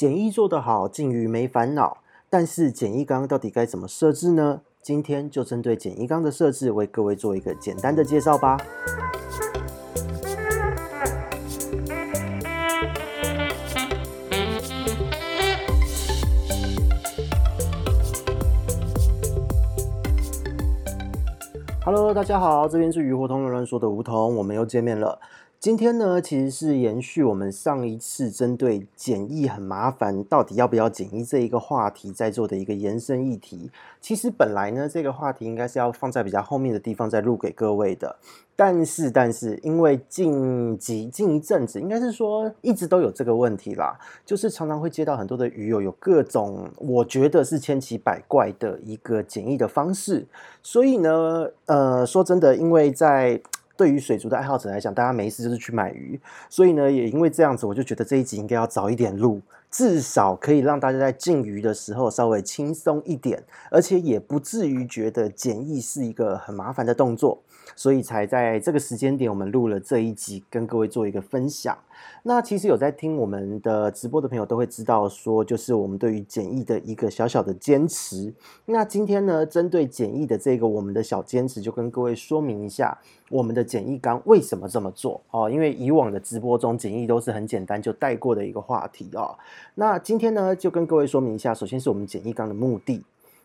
简易做得好，进鱼没烦恼。但是简易缸到底该怎么设置呢？今天就针对简易缸的设置，为各位做一个简单的介绍吧。Hello，大家好，这边是鱼活通乱乱说的梧桐，我们又见面了。今天呢，其实是延续我们上一次针对检疫很麻烦，到底要不要检疫这一个话题在做的一个延伸议题。其实本来呢，这个话题应该是要放在比较后面的地方再录给各位的。但是，但是因为近几近一阵子，应该是说一直都有这个问题啦，就是常常会接到很多的鱼友有各种我觉得是千奇百怪的一个检疫的方式。所以呢，呃，说真的，因为在对于水族的爱好者来讲，大家没事就是去买鱼，所以呢，也因为这样子，我就觉得这一集应该要早一点录，至少可以让大家在进鱼的时候稍微轻松一点，而且也不至于觉得检疫是一个很麻烦的动作，所以才在这个时间点，我们录了这一集，跟各位做一个分享。那其实有在听我们的直播的朋友都会知道，说就是我们对于检疫的一个小小的坚持。那今天呢，针对检疫的这个我们的小坚持，就跟各位说明一下我们的检疫缸为什么这么做哦。因为以往的直播中检疫都是很简单就带过的一个话题哦。那今天呢，就跟各位说明一下，首先是我们检疫缸的目的。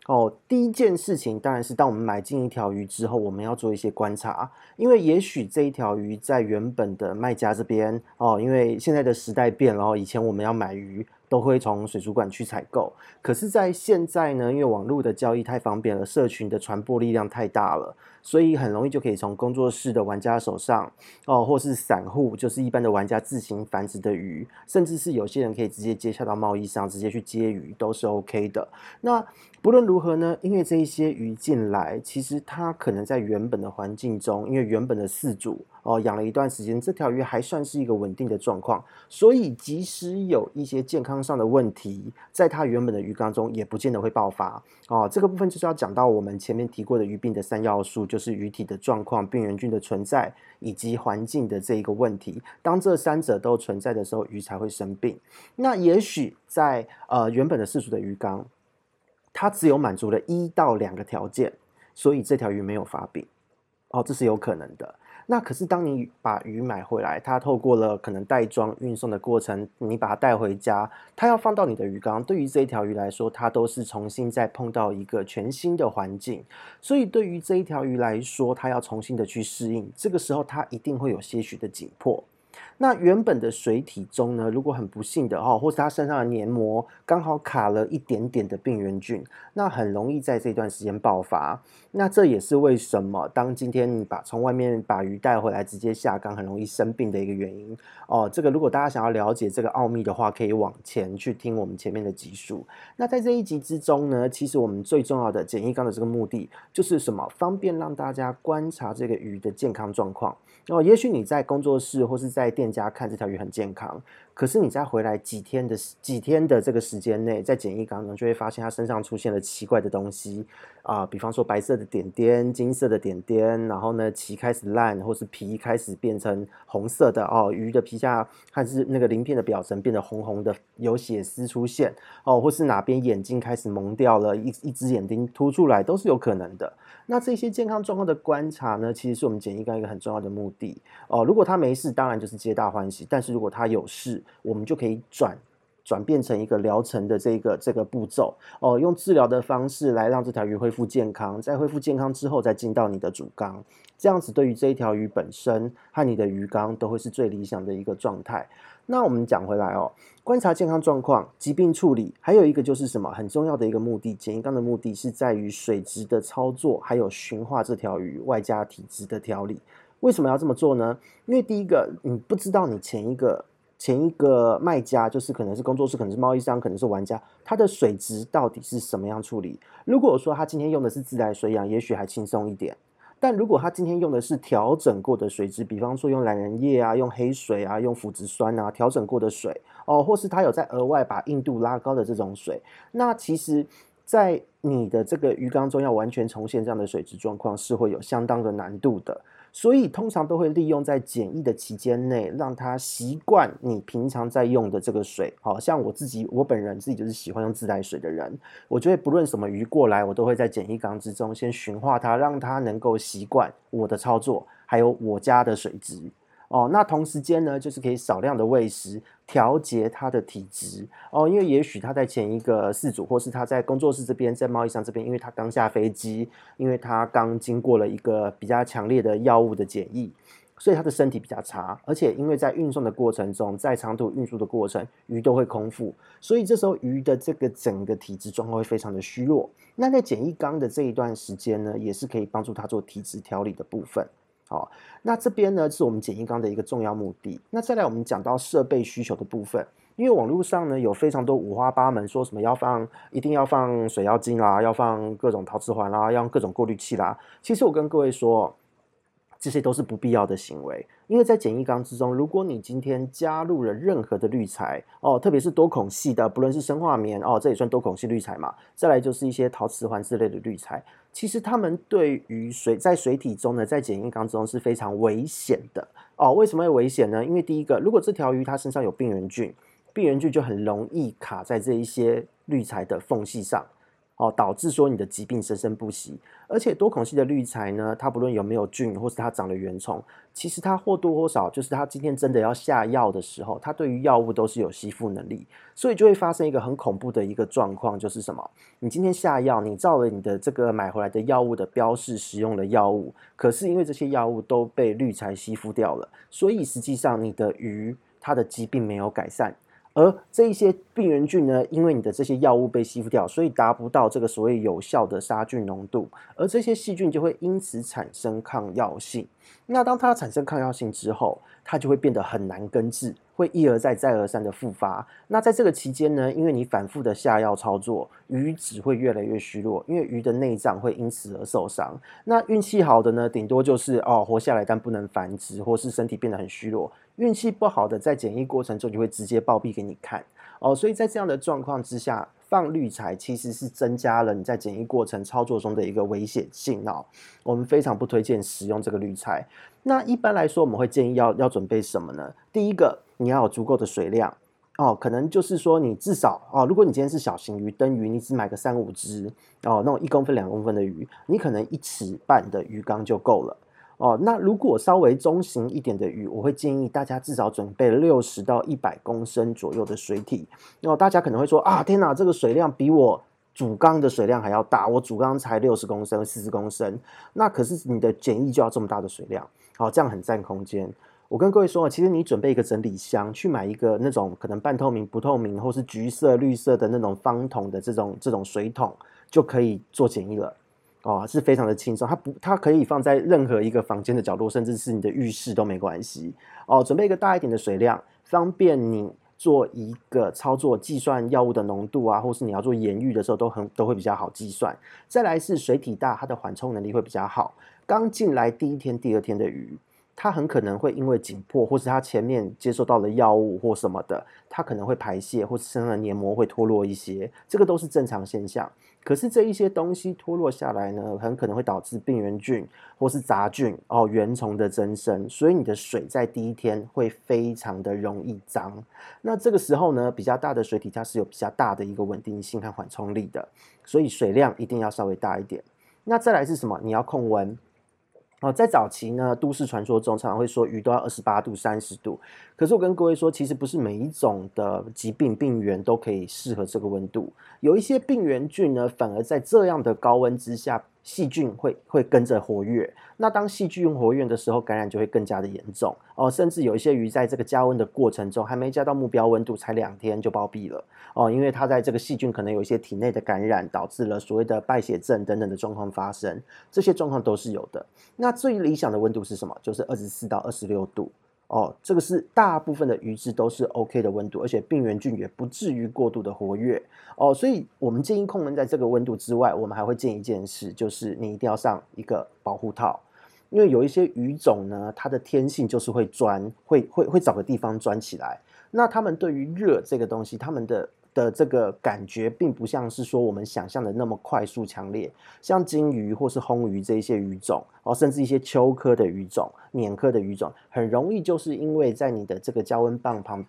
哦，第一件事情当然是当我们买进一条鱼之后，我们要做一些观察，因为也许这一条鱼在原本的卖家这边哦，因为现在的时代变了，以前我们要买鱼。都会从水族馆去采购，可是，在现在呢，因为网络的交易太方便了，社群的传播力量太大了，所以很容易就可以从工作室的玩家手上哦，或是散户，就是一般的玩家自行繁殖的鱼，甚至是有些人可以直接接洽到贸易商，直接去接鱼，都是 OK 的。那不论如何呢，因为这一些鱼进来，其实它可能在原本的环境中，因为原本的饲主。哦，养了一段时间，这条鱼还算是一个稳定的状况，所以即使有一些健康上的问题，在它原本的鱼缸中也不见得会爆发。哦，这个部分就是要讲到我们前面提过的鱼病的三要素，就是鱼体的状况、病原菌的存在以及环境的这一个问题。当这三者都存在的时候，鱼才会生病。那也许在呃原本的世俗的鱼缸，它只有满足了一到两个条件，所以这条鱼没有发病。哦，这是有可能的。那可是，当你把鱼买回来，它透过了可能袋装运送的过程，你把它带回家，它要放到你的鱼缸。对于这一条鱼来说，它都是重新再碰到一个全新的环境，所以对于这一条鱼来说，它要重新的去适应。这个时候，它一定会有些许的紧迫。那原本的水体中呢，如果很不幸的哦，或是它身上的黏膜刚好卡了一点点的病原菌，那很容易在这段时间爆发。那这也是为什么当今天你把从外面把鱼带回来直接下缸，很容易生病的一个原因哦。这个如果大家想要了解这个奥秘的话，可以往前去听我们前面的集数。那在这一集之中呢，其实我们最重要的简易缸的这个目的就是什么？方便让大家观察这个鱼的健康状况。哦，也许你在工作室或是在在店家看这条鱼很健康。可是你再回来几天的几天的这个时间内，在检疫缸中就会发现它身上出现了奇怪的东西啊、比方说白色的点点、金色的点点，然后呢鳍开始烂，或是皮开始变成红色的哦，鱼的皮下还是那个鳞片的表层变得红红的，有血丝出现哦，或是哪边眼睛开始蒙掉了，一一只眼睛凸出来都是有可能的。那这些健康状况的观察呢，其实是我们检疫缸一个很重要的目的哦。如果它没事，当然就是皆大欢喜；但是如果它有事，我们就可以转转变成一个疗程的这个这个步骤哦，用治疗的方式来让这条鱼恢复健康，在恢复健康之后再进到你的主缸，这样子对于这一条鱼本身和你的鱼缸都会是最理想的一个状态。那我们讲回来哦，观察健康状况、疾病处理，还有一个就是什么很重要的一个目的，简易缸的目的是在于水质的操作，还有驯化这条鱼，外加体质的调理。为什么要这么做呢？因为第一个，你不知道你前一个。前一个卖家就是可能是工作室，可能是贸易商，可能是玩家，他的水质到底是什么样处理？如果说他今天用的是自来水养，也许还轻松一点。但如果他今天用的是调整过的水质，比方说用懒人液啊、用黑水啊、用腐殖酸啊调整过的水哦，或是他有在额外把硬度拉高的这种水，那其实，在你的这个鱼缸中要完全重现这样的水质状况，是会有相当的难度的。所以通常都会利用在检疫的期间内，让它习惯你平常在用的这个水。好像我自己，我本人自己就是喜欢用自来水的人，我觉得不论什么鱼过来，我都会在简易缸之中先驯化它，让它能够习惯我的操作，还有我家的水质。哦，那同时间呢，就是可以少量的喂食，调节它的体质。哦，因为也许它在前一个饲主，或是它在工作室这边，在贸易商这边，因为它刚下飞机，因为它刚经过了一个比较强烈的药物的检疫，所以它的身体比较差。而且因为在运送的过程中，在长途运输的过程，鱼都会空腹，所以这时候鱼的这个整个体质状况会非常的虚弱。那在检疫缸的这一段时间呢，也是可以帮助它做体质调理的部分。好，那这边呢是我们简易缸的一个重要目的。那再来，我们讲到设备需求的部分，因为网络上呢有非常多五花八门，说什么要放，一定要放水妖精啦，要放各种陶瓷环啦，要用各种过滤器啦。其实我跟各位说。这些都是不必要的行为，因为在简易缸之中，如果你今天加入了任何的滤材哦，特别是多孔系的，不论是生化棉哦，这也算多孔系滤材嘛。再来就是一些陶瓷环之类的滤材，其实它们对于水在水体中呢，在检验缸中是非常危险的哦。为什么会危险呢？因为第一个，如果这条鱼它身上有病原菌，病原菌就很容易卡在这一些滤材的缝隙上。哦，导致说你的疾病生生不息，而且多孔系的滤材呢，它不论有没有菌，或是它长了原虫，其实它或多或少就是它今天真的要下药的时候，它对于药物都是有吸附能力，所以就会发生一个很恐怖的一个状况，就是什么？你今天下药，你照了你的这个买回来的药物的标示使用了药物，可是因为这些药物都被滤材吸附掉了，所以实际上你的鱼它的疾病没有改善。而这一些病原菌呢，因为你的这些药物被吸附掉，所以达不到这个所谓有效的杀菌浓度，而这些细菌就会因此产生抗药性。那当它产生抗药性之后，它就会变得很难根治，会一而再、再而三的复发。那在这个期间呢，因为你反复的下药操作，鱼只会越来越虚弱，因为鱼的内脏会因此而受伤。那运气好的呢，顶多就是哦活下来，但不能繁殖，或是身体变得很虚弱。运气不好的，在检疫过程中就会直接暴毙给你看哦，所以在这样的状况之下，放滤材其实是增加了你在检疫过程操作中的一个危险性哦。我们非常不推荐使用这个滤材。那一般来说，我们会建议要要准备什么呢？第一个，你要有足够的水量哦，可能就是说你至少哦，如果你今天是小型鱼灯鱼，你只买个三五只哦，那种一公分两公分的鱼，你可能一尺半的鱼缸就够了。哦，那如果稍微中型一点的鱼，我会建议大家至少准备六十到一百公升左右的水体。哦，大家可能会说啊，天哪，这个水量比我主缸的水量还要大，我主缸才六十公升、四十公升，那可是你的简易就要这么大的水量，好，这样很占空间。我跟各位说，其实你准备一个整理箱，去买一个那种可能半透明、不透明，或是橘色、绿色的那种方桶的这种这种水桶，就可以做简易了。哦，是非常的轻松，它不，它可以放在任何一个房间的角落，甚至是你的浴室都没关系。哦，准备一个大一点的水量，方便你做一个操作，计算药物的浓度啊，或是你要做盐浴的时候都很都会比较好计算。再来是水体大，它的缓冲能力会比较好。刚进来第一天、第二天的鱼，它很可能会因为紧迫，或是它前面接受到了药物或什么的，它可能会排泄，或是身上的黏膜会脱落一些，这个都是正常现象。可是这一些东西脱落下来呢，很可能会导致病原菌或是杂菌哦、原虫的增生，所以你的水在第一天会非常的容易脏。那这个时候呢，比较大的水体它是有比较大的一个稳定性和缓冲力的，所以水量一定要稍微大一点。那再来是什么？你要控温。哦，在早期呢，都市传说中常常会说鱼都要二十八度、三十度。可是我跟各位说，其实不是每一种的疾病病源都可以适合这个温度。有一些病原菌呢，反而在这样的高温之下。细菌会会跟着活跃，那当细菌活跃的时候，感染就会更加的严重哦。甚至有一些鱼在这个加温的过程中，还没加到目标温度，才两天就暴毙了哦。因为它在这个细菌可能有一些体内的感染，导致了所谓的败血症等等的状况发生，这些状况都是有的。那最理想的温度是什么？就是二十四到二十六度。哦，这个是大部分的鱼质都是 OK 的温度，而且病原菌也不至于过度的活跃。哦，所以我们建议控温在这个温度之外，我们还会建议一件事，就是你一定要上一个保护套，因为有一些鱼种呢，它的天性就是会钻，会会会找个地方钻起来，那它们对于热这个东西，它们的的这个感觉，并不像是说我们想象的那么快速强烈。像金鱼或是红鱼这一些鱼种，哦，甚至一些鳅科的鱼种、鲶科的鱼种，很容易就是因为在你的这个加温棒旁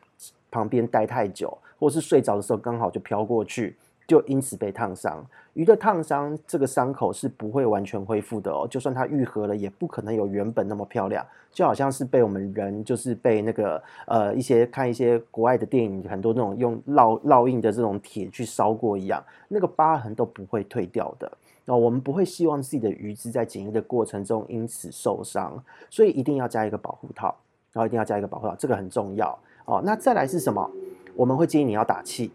旁边待太久，或是睡着的时候刚好就飘过去。就因此被烫伤，鱼的烫伤这个伤口是不会完全恢复的哦，就算它愈合了，也不可能有原本那么漂亮。就好像是被我们人，就是被那个呃一些看一些国外的电影，很多那种用烙烙印的这种铁去烧过一样，那个疤痕都不会退掉的。哦，我们不会希望自己的鱼只在检疫的过程中因此受伤，所以一定要加一个保护套，然后一定要加一个保护套，这个很重要哦。那再来是什么？我们会建议你要打气。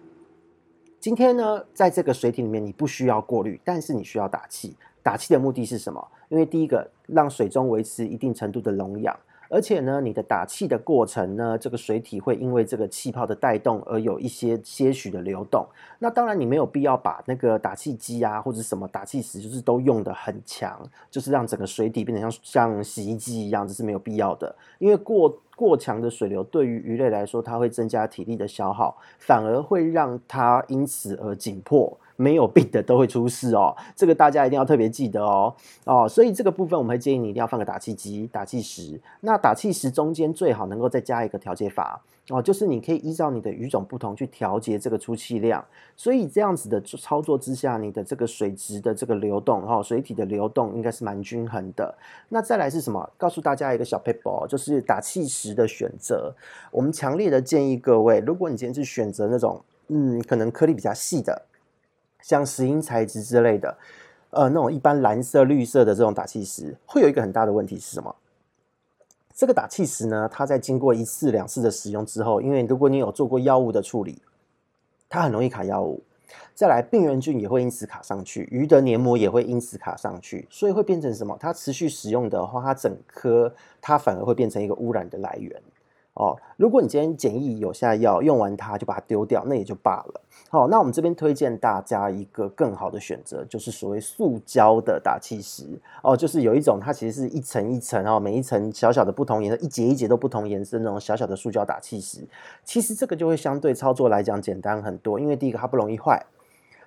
今天呢，在这个水体里面，你不需要过滤，但是你需要打气。打气的目的是什么？因为第一个，让水中维持一定程度的溶氧。而且呢，你的打气的过程呢，这个水体会因为这个气泡的带动而有一些些许的流动。那当然，你没有必要把那个打气机啊，或者什么打气石，就是都用得很强，就是让整个水体变得像像洗衣机一样，这是没有必要的。因为过过强的水流对于鱼类来说，它会增加体力的消耗，反而会让它因此而紧迫。没有病的都会出事哦，这个大家一定要特别记得哦哦，所以这个部分我们会建议你一定要放个打气机、打气石。那打气石中间最好能够再加一个调节阀哦，就是你可以依照你的鱼种不同去调节这个出气量。所以这样子的操作之下，你的这个水质的这个流动哦，水体的流动应该是蛮均衡的。那再来是什么？告诉大家一个小 paper，，就是打气石的选择。我们强烈的建议各位，如果你今天是选择那种嗯，可能颗粒比较细的。像石英材质之类的，呃，那种一般蓝色、绿色的这种打气石，会有一个很大的问题是什么？这个打气石呢，它在经过一次、两次的使用之后，因为如果你有做过药物的处理，它很容易卡药物。再来，病原菌也会因此卡上去，鱼的黏膜也会因此卡上去，所以会变成什么？它持续使用的话，它整颗它反而会变成一个污染的来源。哦，如果你今天检疫有下药用完它就把它丢掉，那也就罢了。好，那我们这边推荐大家一个更好的选择，就是所谓塑胶的打气石。哦，就是有一种它其实是一层一层哦，每一层小小的不同颜色，一节一节都不同颜色那种小小的塑胶打气石。其实这个就会相对操作来讲简单很多，因为第一个它不容易坏，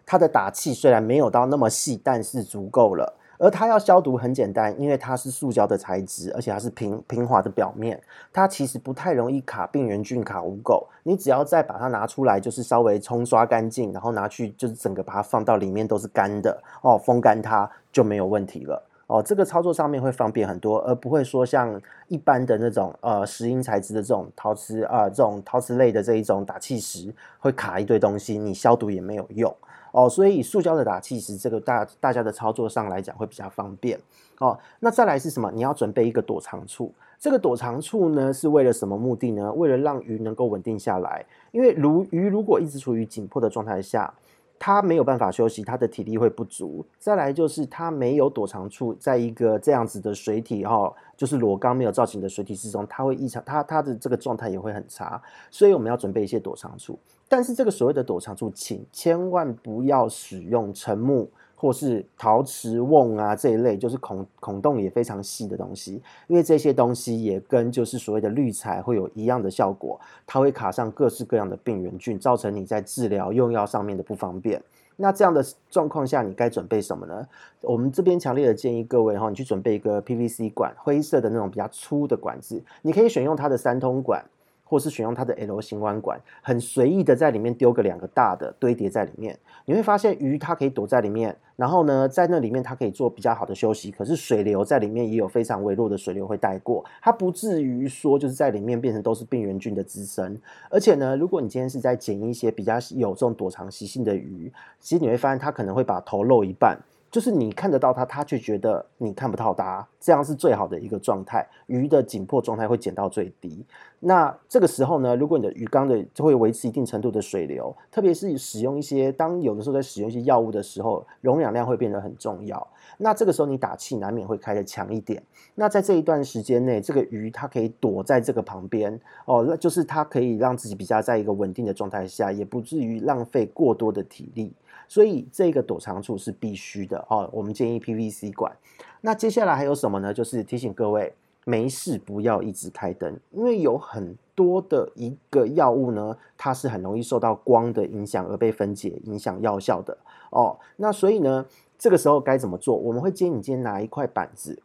它的打气虽然没有到那么细，但是足够了。而它要消毒很简单，因为它是塑胶的材质，而且它是平平滑的表面，它其实不太容易卡病原菌、卡污垢。你只要再把它拿出来，就是稍微冲刷干净，然后拿去就是整个把它放到里面都是干的哦，风干它就没有问题了哦。这个操作上面会方便很多，而不会说像一般的那种呃石英材质的这种陶瓷啊、这种陶瓷类的这一种打气石会卡一堆东西，你消毒也没有用。哦，所以塑胶的打气石，这个大大家的操作上来讲会比较方便。哦，那再来是什么？你要准备一个躲藏处。这个躲藏处呢，是为了什么目的呢？为了让鱼能够稳定下来。因为如鱼如果一直处于紧迫的状态下，它没有办法休息，它的体力会不足。再来就是它没有躲藏处，在一个这样子的水体哈、就是裸缸没有造型的水体之中，它会异常，它它的这个状态也会很差。所以我们要准备一些躲藏处。但是这个所谓的躲藏处，请千万不要使用沉木或是陶瓷瓮啊这一类，就是孔孔洞也非常细的东西，因为这些东西也跟就是所谓的滤材会有一样的效果，它会卡上各式各样的病原菌，造成你在治疗用药上面的不方便。那这样的状况下，你该准备什么呢？我们这边强烈的建议各位哈，你去准备一个 PVC 管，灰色的那种比较粗的管子，你可以选用它的三通管。或是选用它的 L 型弯管，很随意的在里面丢个两个大的堆叠在里面，你会发现鱼它可以躲在里面，然后呢，在那里面它可以做比较好的休息。可是水流在里面也有非常微弱的水流会带过，它不至于说就是在里面变成都是病原菌的滋生。而且呢，如果你今天是在捡一些比较有这种躲藏习性的鱼，其实你会发现它可能会把头露一半。就是你看得到它，它却觉得你看不到它，这样是最好的一个状态。鱼的紧迫状态会减到最低。那这个时候呢，如果你的鱼缸的就会维持一定程度的水流，特别是使用一些当有的时候在使用一些药物的时候，溶氧量会变得很重要。那这个时候你打气难免会开得强一点。那在这一段时间内，这个鱼它可以躲在这个旁边哦，那就是它可以让自己比较在一个稳定的状态下，也不至于浪费过多的体力。所以这个躲藏处是必须的哦。我们建议 PVC 管。那接下来还有什么呢？就是提醒各位，没事不要一直开灯，因为有很多的一个药物呢，它是很容易受到光的影响而被分解，影响药效的哦。那所以呢，这个时候该怎么做？我们会建议你今天拿一块板子。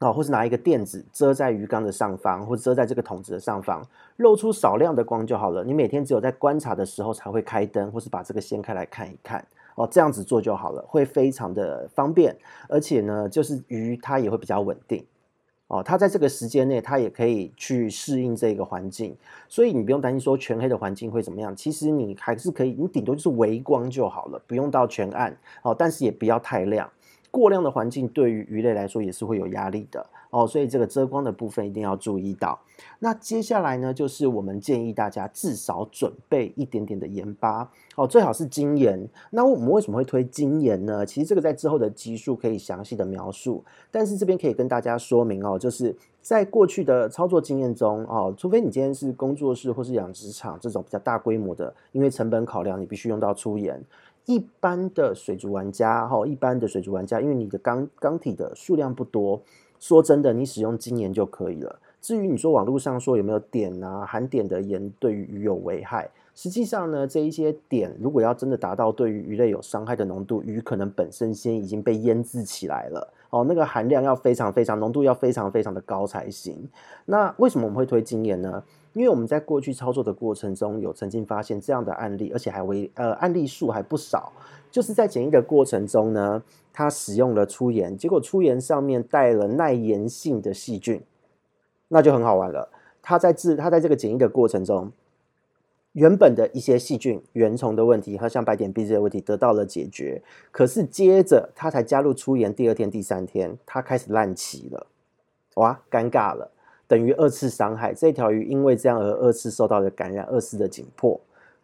哦，或是拿一个垫子遮在鱼缸的上方，或者遮在这个桶子的上方，露出少量的光就好了。你每天只有在观察的时候才会开灯，或是把这个掀开来看一看。哦，这样子做就好了，会非常的方便，而且呢，就是鱼它也会比较稳定。哦，它在这个时间内，它也可以去适应这个环境，所以你不用担心说全黑的环境会怎么样。其实你还是可以，你顶多就是微光就好了，不用到全暗。哦，但是也不要太亮。过量的环境对于鱼类来说也是会有压力的哦，所以这个遮光的部分一定要注意到。那接下来呢，就是我们建议大家至少准备一点点的盐巴哦，最好是精盐。那我们为什么会推精盐呢？其实这个在之后的集数可以详细的描述，但是这边可以跟大家说明哦，就是在过去的操作经验中哦，除非你今天是工作室或是养殖场这种比较大规模的，因为成本考量，你必须用到粗盐。一般的水族玩家，哈，一般的水族玩家，因为你的缸缸体的数量不多，说真的，你使用精盐就可以了。至于你说网络上说有没有碘啊，含碘的盐对于鱼有危害，实际上呢，这一些碘如果要真的达到对于鱼类有伤害的浓度，鱼可能本身先已经被腌制起来了，哦，那个含量要非常非常浓度要非常非常的高才行。那为什么我们会推精盐呢？因为我们在过去操作的过程中，有曾经发现这样的案例，而且还为呃案例数还不少，就是在检疫的过程中呢，他使用了粗盐，结果粗盐上面带了耐盐性的细菌，那就很好玩了。他在治他在这个检疫的过程中，原本的一些细菌、原虫的问题和像白点鼻子的问题得到了解决，可是接着他才加入粗盐，第二天、第三天，他开始烂鳍了，哇，尴尬了。等于二次伤害，这条鱼因为这样而二次受到的感染，二次的紧迫，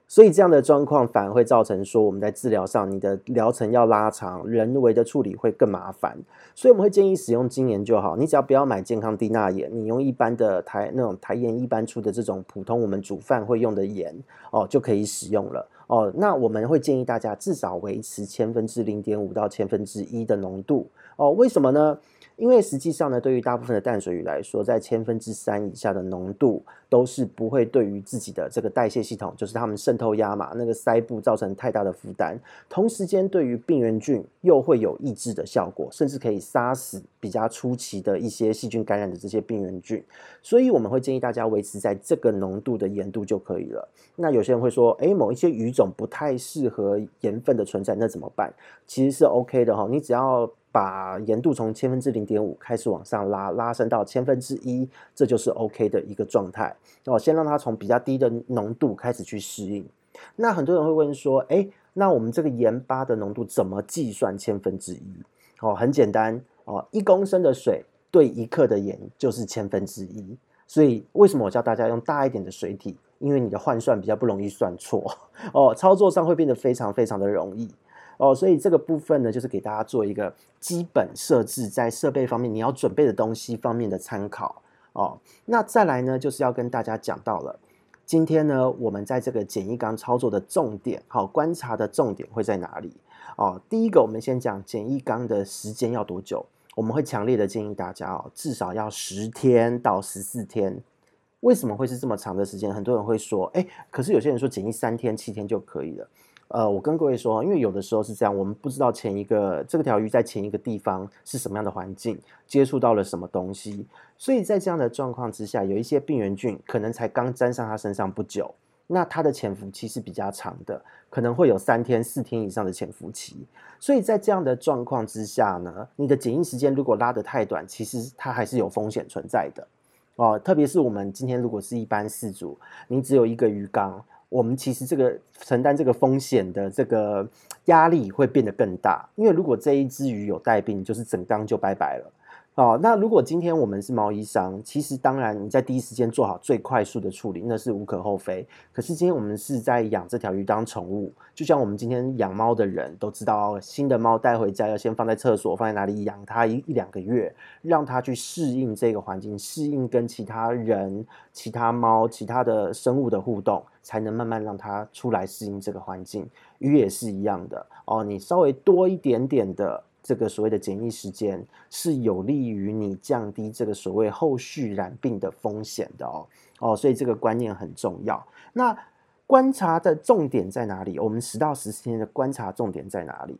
所以这样的状况反而会造成说我们在治疗上，你的疗程要拉长，人为的处理会更麻烦，所以我们会建议使用精盐就好，你只要不要买健康低钠盐，你用一般的台那种台盐一般出的这种普通我们煮饭会用的盐哦就可以使用了哦。那我们会建议大家至少维持千分之零点五到千分之一的浓度哦，为什么呢？因为实际上呢，对于大部分的淡水鱼来说，在千分之三以下的浓度都是不会对于自己的这个代谢系统，就是它们渗透压嘛，那个鳃部造成太大的负担。同时间，对于病原菌又会有抑制的效果，甚至可以杀死比较初期的一些细菌感染的这些病原菌。所以我们会建议大家维持在这个浓度的盐度就可以了。那有些人会说，哎，某一些鱼种不太适合盐分的存在，那怎么办？其实是 OK 的哈，你只要。把盐度从千分之零点五开始往上拉，拉升到千分之一，这就是 OK 的一个状态。哦，先让它从比较低的浓度开始去适应。那很多人会问说，哎，那我们这个盐巴的浓度怎么计算千分之一？哦，很简单哦，一公升的水对一克的盐就是千分之一。所以为什么我教大家用大一点的水体？因为你的换算比较不容易算错哦，操作上会变得非常非常的容易。哦，所以这个部分呢，就是给大家做一个基本设置，在设备方面你要准备的东西方面的参考哦。那再来呢，就是要跟大家讲到了，今天呢，我们在这个简易缸操作的重点，好，观察的重点会在哪里？哦，第一个，我们先讲简易缸的时间要多久？我们会强烈的建议大家哦，至少要十天到十四天。为什么会是这么长的时间？很多人会说，哎，可是有些人说简易三天、七天就可以了。呃，我跟各位说，因为有的时候是这样，我们不知道前一个这条鱼在前一个地方是什么样的环境，接触到了什么东西，所以在这样的状况之下，有一些病原菌可能才刚沾上它身上不久，那它的潜伏期是比较长的，可能会有三天、四天以上的潜伏期。所以在这样的状况之下呢，你的检疫时间如果拉得太短，其实它还是有风险存在的哦。特别是我们今天如果是一般饲主，你只有一个鱼缸。我们其实这个承担这个风险的这个压力会变得更大，因为如果这一只鱼有带病，就是整缸就拜拜了。哦，那如果今天我们是贸易商，其实当然你在第一时间做好最快速的处理，那是无可厚非。可是今天我们是在养这条鱼当宠物，就像我们今天养猫的人都知道，新的猫带回家要先放在厕所，放在哪里养它一一两个月，让它去适应这个环境，适应跟其他人、其他猫、其他的生物的互动，才能慢慢让它出来适应这个环境。鱼也是一样的哦，你稍微多一点点的。这个所谓的检疫时间，是有利于你降低这个所谓后续染病的风险的哦哦，所以这个观念很重要。那观察的重点在哪里？我们十到十四天的观察重点在哪里？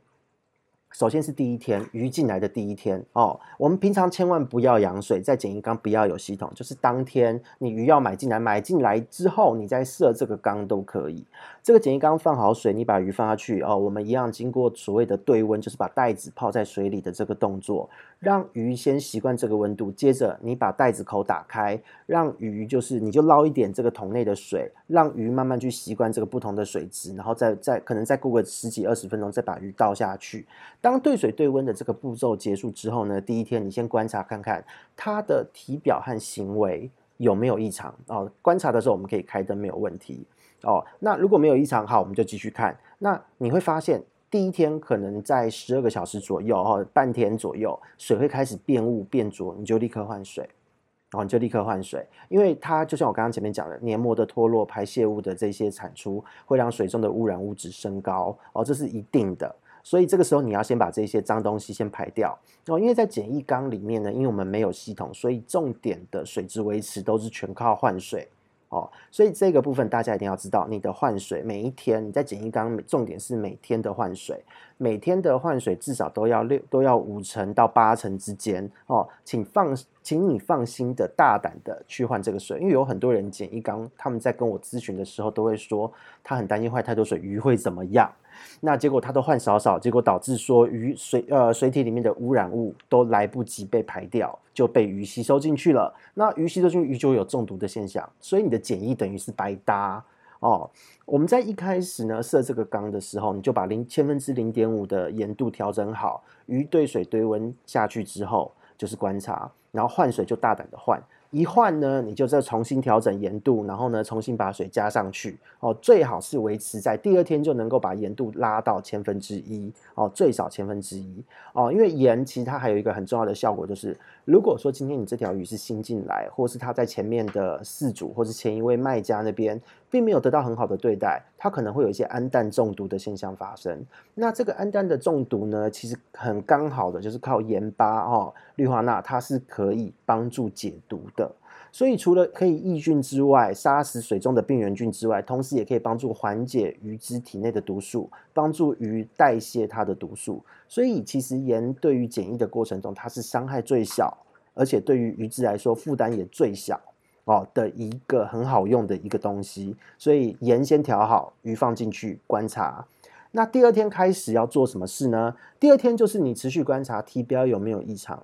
首先是第一天鱼进来的第一天哦，我们平常千万不要养水，在简易缸不要有系统，就是当天你鱼要买进来，买进来之后你再设这个缸都可以。这个简易缸放好水，你把鱼放下去哦，我们一样经过所谓的对温，就是把袋子泡在水里的这个动作，让鱼先习惯这个温度。接着你把袋子口打开，让鱼就是你就捞一点这个桶内的水，让鱼慢慢去习惯这个不同的水质，然后再再可能再过个十几二十分钟，再把鱼倒下去。当兑水兑温的这个步骤结束之后呢，第一天你先观察看看它的体表和行为有没有异常哦。观察的时候我们可以开灯，没有问题哦。那如果没有异常，好，我们就继续看。那你会发现第一天可能在十二个小时左右哦，半天左右，水会开始变雾变浊，你就立刻换水，然后你就立刻换水，因为它就像我刚刚前面讲的，黏膜的脱落、排泄物的这些产出会让水中的污染物质升高。哦，这是一定的。所以这个时候你要先把这些脏东西先排掉。哦，因为在简易缸里面呢，因为我们没有系统，所以重点的水质维持都是全靠换水。哦。所以这个部分大家一定要知道，你的换水每一天你在简易缸，重点是每天的换水，每天的换水至少都要六都要五成到八成之间哦。请放，请你放心的大胆的去换这个水，因为有很多人简易缸，他们在跟我咨询的时候都会说，他很担心坏太多水，鱼会怎么样？那结果它都换少少，结果导致说鱼水呃水体里面的污染物都来不及被排掉，就被鱼吸收进去了。那鱼吸收进去，鱼就有中毒的现象，所以你的检疫等于是白搭哦。我们在一开始呢设这个缸的时候，你就把零千分之零点五的盐度调整好，鱼兑水堆温下去之后就是观察，然后换水就大胆的换。一换呢，你就再重新调整盐度，然后呢，重新把水加上去哦。最好是维持在第二天就能够把盐度拉到千分之一哦，最少千分之一哦。因为盐其实它还有一个很重要的效果，就是如果说今天你这条鱼是新进来，或是它在前面的饲主或是前一位卖家那边并没有得到很好的对待，它可能会有一些氨氮中毒的现象发生。那这个氨氮的中毒呢，其实很刚好的就是靠盐巴哦，氯化钠它是可以帮助解毒的。所以除了可以抑菌之外，杀死水中的病原菌之外，同时也可以帮助缓解鱼只体内的毒素，帮助鱼代谢它的毒素。所以其实盐对于检疫的过程中，它是伤害最小，而且对于鱼只来说负担也最小哦的一个很好用的一个东西。所以盐先调好，鱼放进去观察。那第二天开始要做什么事呢？第二天就是你持续观察体标有没有异常。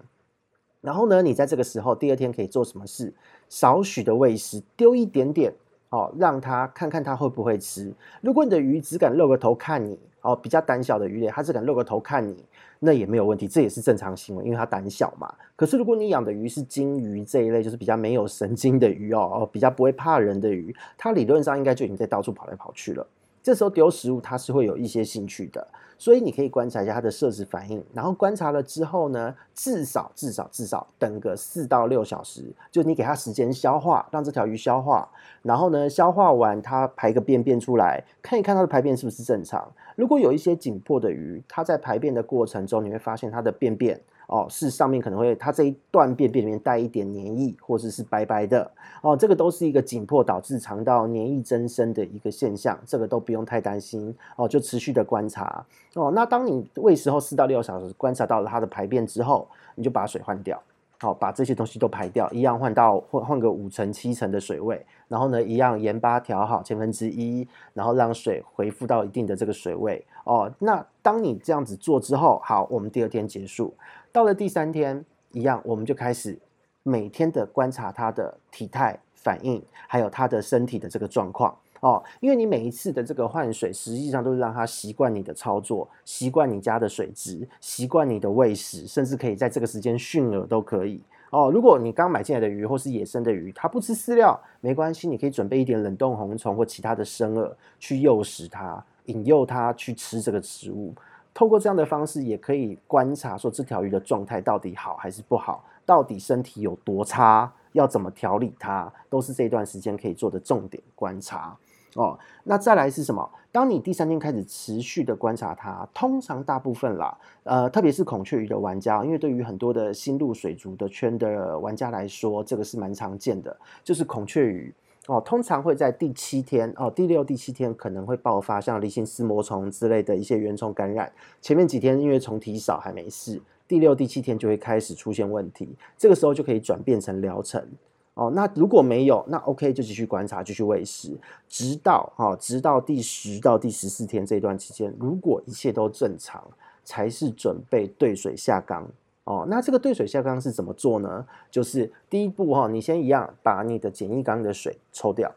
然后呢，你在这个时候第二天可以做什么事？少许的喂食，丢一点点哦，让它看看它会不会吃。如果你的鱼只敢露个头看你哦，比较胆小的鱼类，它只敢露个头看你，那也没有问题，这也是正常行为，因为它胆小嘛。可是如果你养的鱼是金鱼这一类，就是比较没有神经的鱼哦，比较不会怕人的鱼，它理论上应该就已经在到处跑来跑去了。这时候丢食物，它是会有一些兴趣的，所以你可以观察一下它的摄食反应。然后观察了之后呢，至少至少至少等个四到六小时，就你给它时间消化，让这条鱼消化。然后呢，消化完它排个便便出来，看一看它的排便是不是正常。如果有一些紧迫的鱼，它在排便的过程中，你会发现它的便便。哦，是上面可能会，它这一段便便里面带一点黏液，或者是白白的哦，这个都是一个紧迫导致肠道黏液增生的一个现象，这个都不用太担心哦，就持续的观察哦。那当你喂食后四到六小时，观察到了它的排便之后，你就把水换掉，好，把这些东西都排掉，一样换到换换个五成七成的水位，然后呢，一样盐巴调好千分之一，然后让水恢复到一定的这个水位哦。那当你这样子做之后，好，我们第二天结束。到了第三天，一样，我们就开始每天的观察它的体态反应，还有它的身体的这个状况哦。因为你每一次的这个换水，实际上都是让它习惯你的操作，习惯你家的水质，习惯你的喂食，甚至可以在这个时间驯饵都可以哦。如果你刚买进来的鱼或是野生的鱼，它不吃饲料，没关系，你可以准备一点冷冻红虫或其他的生饵去诱食它，引诱它去吃这个食物。透过这样的方式，也可以观察说这条鱼的状态到底好还是不好，到底身体有多差，要怎么调理它，都是这段时间可以做的重点观察。哦，那再来是什么？当你第三天开始持续的观察它，通常大部分啦，呃，特别是孔雀鱼的玩家，因为对于很多的新入水族的圈的玩家来说，这个是蛮常见的，就是孔雀鱼哦，通常会在第七天哦，第六、第七天可能会爆发像离心丝膜虫之类的一些原虫感染，前面几天因为虫体少还没事，第六、第七天就会开始出现问题，这个时候就可以转变成疗程。哦，那如果没有，那 OK 就继续观察，继续喂食，直到哈、哦，直到第十到第十四天这段期间，如果一切都正常，才是准备兑水下缸。哦，那这个兑水下缸是怎么做呢？就是第一步哈、哦，你先一样把你的简易缸的水抽掉，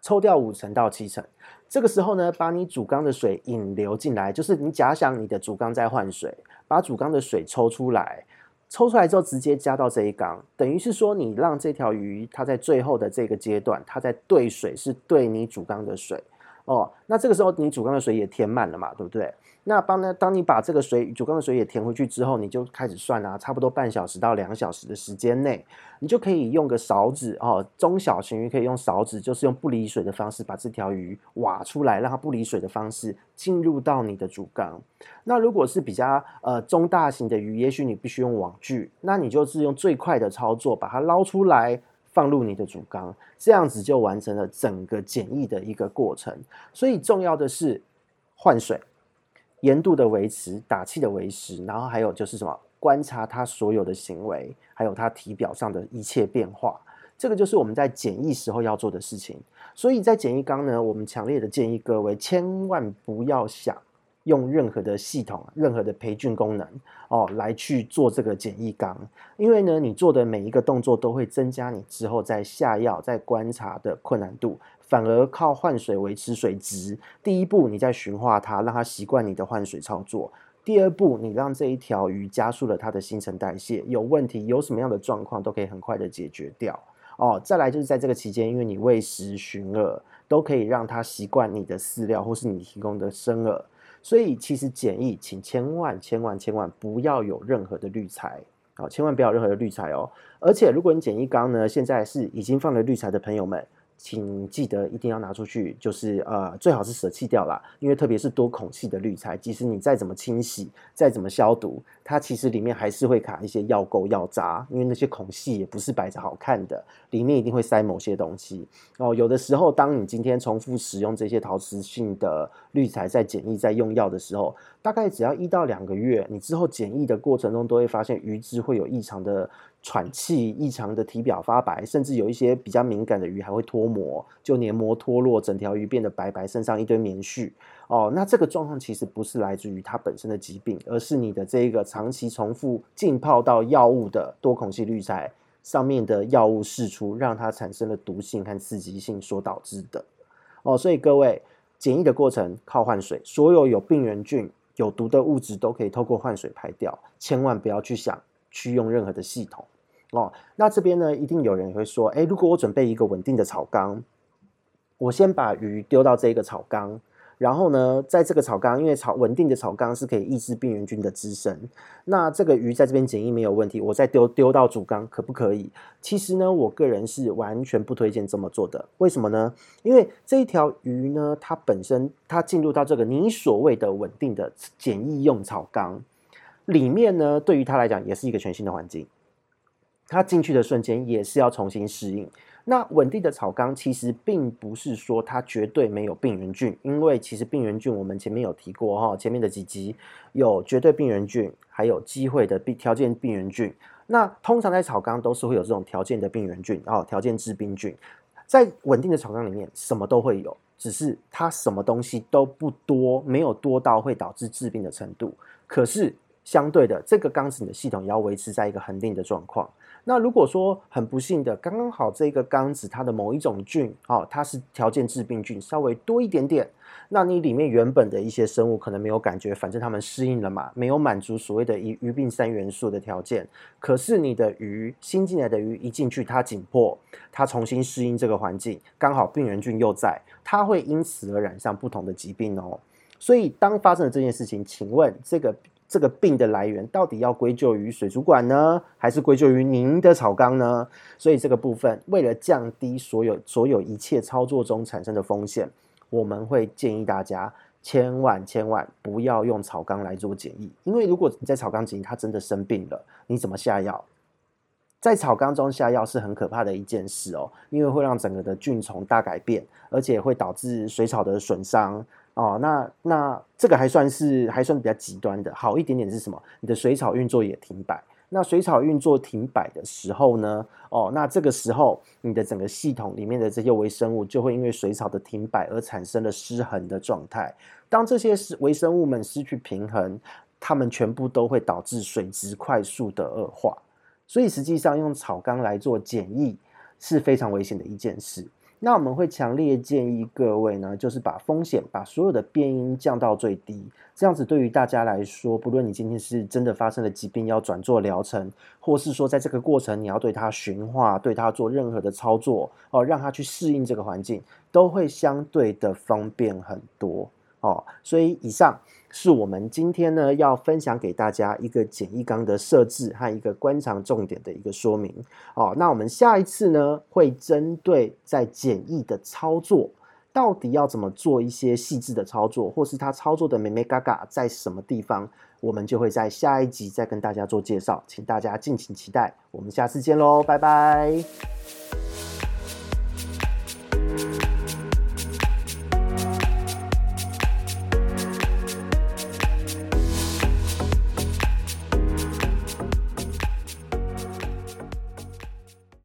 抽掉五成到七成，这个时候呢，把你主缸的水引流进来，就是你假想你的主缸在换水，把主缸的水抽出来。抽出来之后，直接加到这一缸，等于是说，你让这条鱼它在最后的这个阶段，它在兑水，是兑你主缸的水哦。那这个时候，你主缸的水也填满了嘛，对不对？那帮呢，当你把这个水主缸的水也填回去之后，你就开始算啊，差不多半小时到两小时的时间内，你就可以用个勺子哦，中小型鱼可以用勺子，就是用不离水的方式把这条鱼挖出来，让它不离水的方式进入到你的主缸。那如果是比较呃中大型的鱼，也许你必须用网具，那你就是用最快的操作把它捞出来，放入你的主缸，这样子就完成了整个检疫的一个过程。所以重要的是换水。盐度的维持，打气的维持，然后还有就是什么，观察它所有的行为，还有它体表上的一切变化，这个就是我们在检疫时候要做的事情。所以在检疫缸呢，我们强烈的建议各位千万不要想用任何的系统、任何的培训功能哦来去做这个简易缸，因为呢，你做的每一个动作都会增加你之后在下药、在观察的困难度。反而靠换水维持水质。第一步，你在驯化它，让它习惯你的换水操作；第二步，你让这一条鱼加速了它的新陈代谢，有问题，有什么样的状况都可以很快的解决掉。哦，再来就是在这个期间，因为你喂食、驯饵，都可以让它习惯你的饲料或是你提供的生饵，所以其实简易，请千万千万千万不要有任何的滤材，好，千万不要有任何的滤材哦。而且，如果你简易缸呢，现在是已经放了滤材的朋友们。请记得一定要拿出去，就是呃，最好是舍弃掉啦，因为特别是多孔隙的滤材，即使你再怎么清洗，再怎么消毒，它其实里面还是会卡一些药垢、药渣，因为那些孔隙也不是摆着好看的，里面一定会塞某些东西哦。有的时候，当你今天重复使用这些陶瓷性的滤材在检疫、在用药的时候，大概只要一到两个月，你之后检疫的过程中都会发现鱼质会有异常的。喘气异常的体表发白，甚至有一些比较敏感的鱼还会脱膜，就黏膜脱落，整条鱼变得白白，身上一堆棉絮。哦，那这个状况其实不是来自于它本身的疾病，而是你的这一个长期重复浸泡到药物的多孔隙滤材上面的药物释出，让它产生了毒性和刺激性所导致的。哦，所以各位检疫的过程靠换水，所有有病原菌、有毒的物质都可以透过换水排掉，千万不要去想。去用任何的系统哦，那这边呢，一定有人会说，诶，如果我准备一个稳定的草缸，我先把鱼丢到这个草缸，然后呢，在这个草缸，因为草稳定的草缸是可以抑制病原菌的滋生，那这个鱼在这边检疫没有问题，我再丢丢到主缸可不可以？其实呢，我个人是完全不推荐这么做的。为什么呢？因为这一条鱼呢，它本身它进入到这个你所谓的稳定的检疫用草缸。里面呢，对于他来讲也是一个全新的环境。他进去的瞬间也是要重新适应。那稳定的草缸其实并不是说它绝对没有病原菌，因为其实病原菌我们前面有提过哈，前面的几集有绝对病原菌，还有机会的病条件病原菌。那通常在草缸都是会有这种条件的病原菌啊，条件致病菌。在稳定的草缸里面，什么都会有，只是它什么东西都不多，没有多到会导致致病的程度。可是相对的，这个缸子你的系统也要维持在一个恒定的状况。那如果说很不幸的，刚刚好这个缸子它的某一种菌，哦，它是条件致病菌稍微多一点点，那你里面原本的一些生物可能没有感觉，反正它们适应了嘛，没有满足所谓的鱼鱼病三元素的条件。可是你的鱼新进来的鱼一进去，它紧迫，它重新适应这个环境，刚好病原菌又在，它会因此而染上不同的疾病哦。所以当发生了这件事情，请问这个。这个病的来源到底要归咎于水族馆呢，还是归咎于您的草缸呢？所以这个部分，为了降低所有所有一切操作中产生的风险，我们会建议大家千万千万不要用草缸来做检疫，因为如果你在草缸检疫，它真的生病了，你怎么下药？在草缸中下药是很可怕的一件事哦，因为会让整个的菌虫大改变，而且会导致水草的损伤。哦，那那这个还算是还算比较极端的，好一点点是什么？你的水草运作也停摆。那水草运作停摆的时候呢？哦，那这个时候你的整个系统里面的这些微生物就会因为水草的停摆而产生了失衡的状态。当这些是微生物们失去平衡，它们全部都会导致水质快速的恶化。所以实际上用草缸来做检疫是非常危险的一件事。那我们会强烈建议各位呢，就是把风险，把所有的变音降到最低，这样子对于大家来说，不论你今天是真的发生了疾病要转做疗程，或是说在这个过程你要对它循化，对它做任何的操作哦，让它去适应这个环境，都会相对的方便很多。哦。所以以上。是我们今天呢要分享给大家一个简易缸的设置和一个观察重点的一个说明哦。那我们下一次呢会针对在简易的操作，到底要怎么做一些细致的操作，或是它操作的美眉嘎嘎在什么地方，我们就会在下一集再跟大家做介绍，请大家敬请期待。我们下次见喽，拜拜。